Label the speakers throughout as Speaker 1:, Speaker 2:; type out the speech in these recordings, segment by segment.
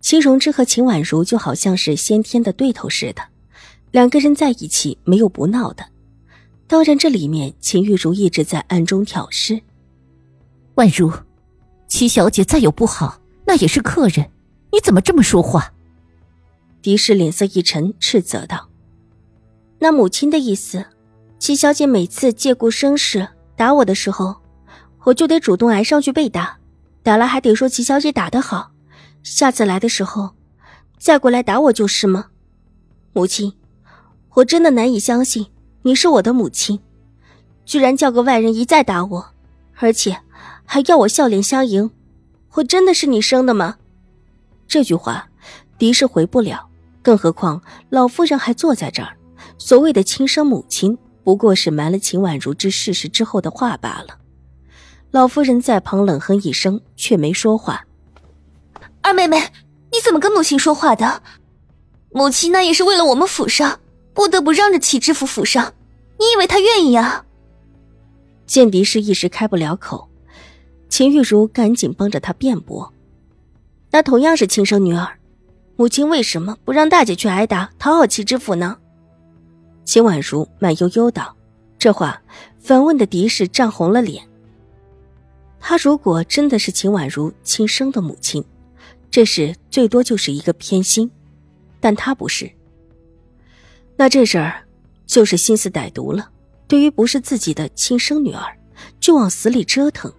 Speaker 1: 秦荣之和秦婉如就好像是先天的对头似的，两个人在一起没有不闹的。当然，这里面秦玉茹一直在暗中挑事。
Speaker 2: 婉如，齐小姐再有不好，那也是客人，你怎么这么说话？
Speaker 1: 狄氏脸色一沉，斥责道：“那母亲的意思，齐小姐每次借故生事打我的时候，我就得主动挨上去被打，打了还得说齐小姐打得好。”下次来的时候，再过来打我就是吗？母亲，我真的难以相信你是我的母亲，居然叫个外人一再打我，而且还要我笑脸相迎。我真的是你生的吗？这句话，狄氏回不了。更何况老夫人还坐在这儿，所谓的亲生母亲，不过是瞒了秦婉如之事实之后的话罢了。老夫人在旁冷哼一声，却没说话。
Speaker 3: 二妹妹，你怎么跟母亲说话的？母亲那也是为了我们府上，不得不让着齐知府府上。你以为她愿意啊？
Speaker 1: 见狄氏一时开不了口，秦玉茹赶紧帮着她辩驳。那同样是亲生女儿，母亲为什么不让大姐去挨打，讨好齐知府呢？秦婉如慢悠悠道：“这话反问的狄氏涨红了脸。她如果真的是秦婉如亲生的母亲。”这事最多就是一个偏心，但他不是。那这事儿就是心思歹毒了。对于不是自己的亲生女儿，就往死里折腾。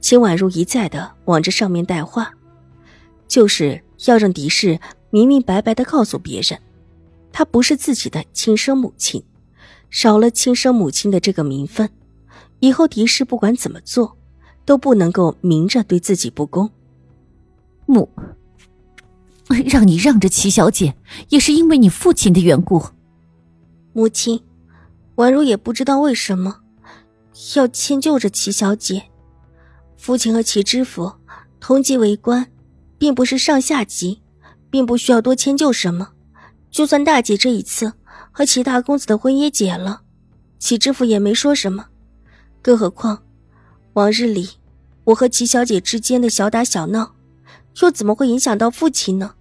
Speaker 1: 秦婉如一再的往这上面带话，就是要让狄氏明明白白的告诉别人，她不是自己的亲生母亲，少了亲生母亲的这个名分，以后狄氏不管怎么做，都不能够明着对自己不公。
Speaker 2: 母，让你让着齐小姐，也是因为你父亲的缘故。
Speaker 1: 母亲，婉如也不知道为什么要迁就着齐小姐。父亲和齐知府同级为官，并不是上下级，并不需要多迁就什么。就算大姐这一次和齐大公子的婚也解了，齐知府也没说什么。更何况，往日里我和齐小姐之间的小打小闹。又怎么会影响到父亲呢？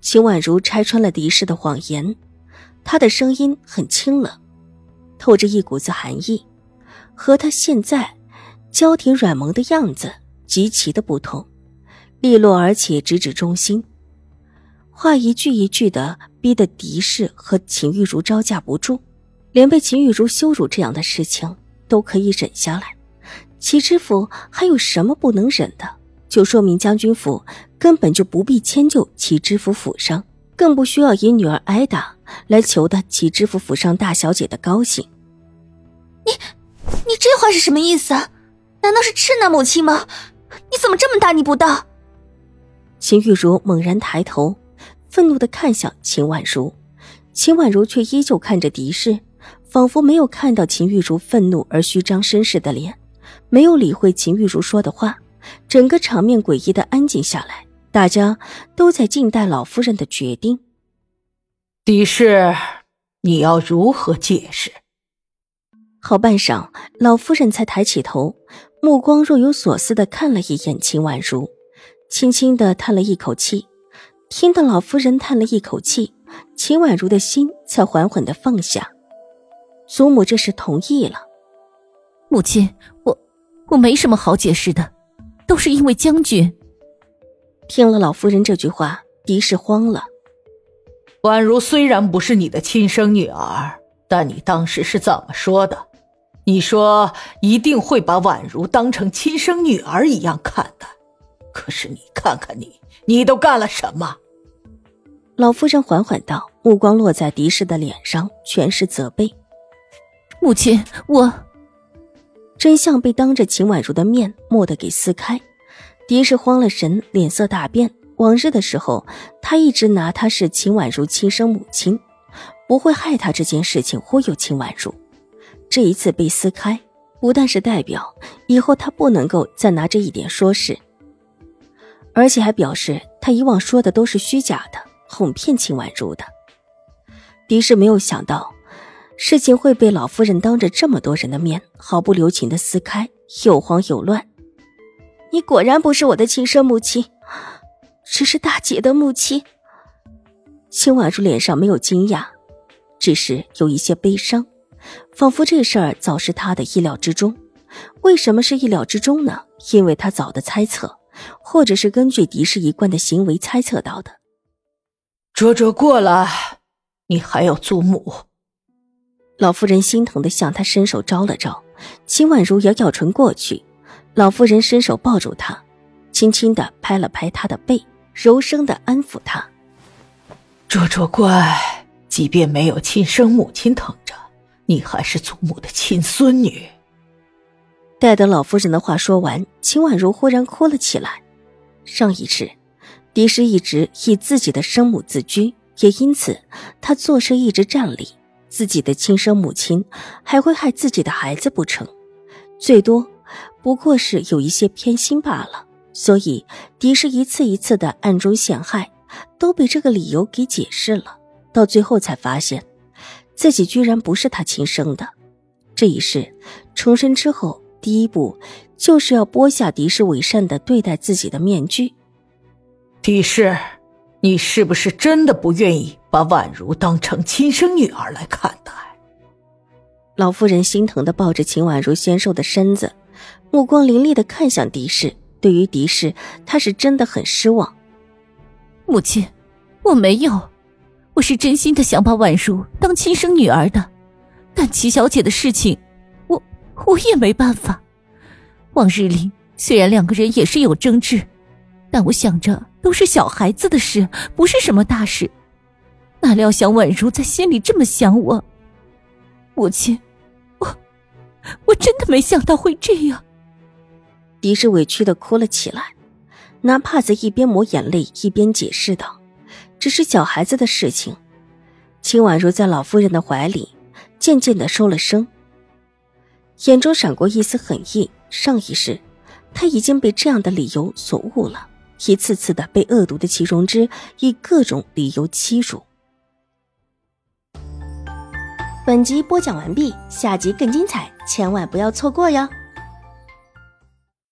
Speaker 1: 秦婉如拆穿了狄氏的谎言，她的声音很清冷，透着一股子寒意，和她现在娇甜软萌的样子极其的不同，利落而且直指中心，话一句一句的逼得狄氏和秦玉茹招架不住，连被秦玉茹羞辱这样的事情都可以忍下来，齐知府还有什么不能忍的？就说明将军府根本就不必迁就齐知府府上，更不需要以女儿挨打来求得齐知府府上大小姐的高兴。
Speaker 3: 你，你这话是什么意思？难道是斥拿母亲吗？你怎么这么大逆不道？
Speaker 1: 秦玉茹猛然抬头，愤怒的看向秦婉如，秦婉如却依旧看着狄氏，仿佛没有看到秦玉茹愤怒而虚张声势的脸，没有理会秦玉茹说的话。整个场面诡异的安静下来，大家都在静待老夫人的决定。
Speaker 4: 狄氏，你要如何解释？
Speaker 1: 好半晌，老夫人才抬起头，目光若有所思的看了一眼秦婉如，轻轻的叹了一口气。听到老夫人叹了一口气，秦婉如的心才缓缓的放下。祖母这是同意了。
Speaker 2: 母亲，我我没什么好解释的。都是因为将军。
Speaker 1: 听了老夫人这句话，狄氏慌了。
Speaker 4: 婉如虽然不是你的亲生女儿，但你当时是怎么说的？你说一定会把婉如当成亲生女儿一样看待。可是你看看你，你都干了什么？
Speaker 1: 老夫人缓缓道，目光落在狄氏的脸上，全是责备。
Speaker 2: 母亲，我。
Speaker 1: 真相被当着秦婉如的面蓦地给撕开，狄氏慌了神，脸色大变，往日的时候，他一直拿她是秦婉如亲生母亲，不会害她这件事情忽悠秦婉如。这一次被撕开，不但是代表以后他不能够再拿这一点说事，而且还表示他以往说的都是虚假的，哄骗秦婉如的。狄氏没有想到，事情会被老夫人当着这么多人的面毫不留情的撕开，又慌又乱。你果然不是我的亲生母亲，只是大姐的母亲。秦婉如脸上没有惊讶，只是有一些悲伤。仿佛这事儿早是她的意料之中，为什么是意料之中呢？因为他早的猜测，或者是根据狄氏一贯的行为猜测到的。
Speaker 4: 卓卓过来，你还有祖母。
Speaker 1: 老夫人心疼的向他伸手招了招，秦婉如咬咬唇过去。老夫人伸手抱住他，轻轻的拍了拍他的背，柔声的安抚他：“
Speaker 4: 卓卓乖，即便没有亲生母亲疼着。”你还是祖母的亲孙女。
Speaker 1: 待得老夫人的话说完，秦婉如忽然哭了起来。上一世，狄氏一直以自己的生母自居，也因此她做事一直站立。自己的亲生母亲还会害自己的孩子不成？最多不过是有一些偏心罢了。所以狄氏一次一次的暗中陷害，都被这个理由给解释了。到最后才发现。自己居然不是他亲生的，这一世重生之后，第一步就是要剥下狄氏伪善的对待自己的面具。
Speaker 4: 狄氏，你是不是真的不愿意把婉如当成亲生女儿来看待？
Speaker 1: 老夫人心疼的抱着秦婉如纤瘦的身子，目光凌厉的看向狄氏。对于狄氏，她是真的很失望。
Speaker 2: 母亲，我没有。我是真心的想把婉如当亲生女儿的，但齐小姐的事情，我我也没办法。往日里虽然两个人也是有争执，但我想着都是小孩子的事，不是什么大事。哪料想婉如在心里这么想我，母亲，我我真的没想到会这样。
Speaker 1: 狄氏委屈的哭了起来，拿帕子一边抹眼泪一边解释道。只是小孩子的事情，秦婉如在老夫人的怀里渐渐的收了声，眼中闪过一丝狠意。上一世，他已经被这样的理由所误了，一次次的被恶毒的祁荣之以各种理由欺辱。本集播讲完毕，下集更精彩，千万不要错过哟。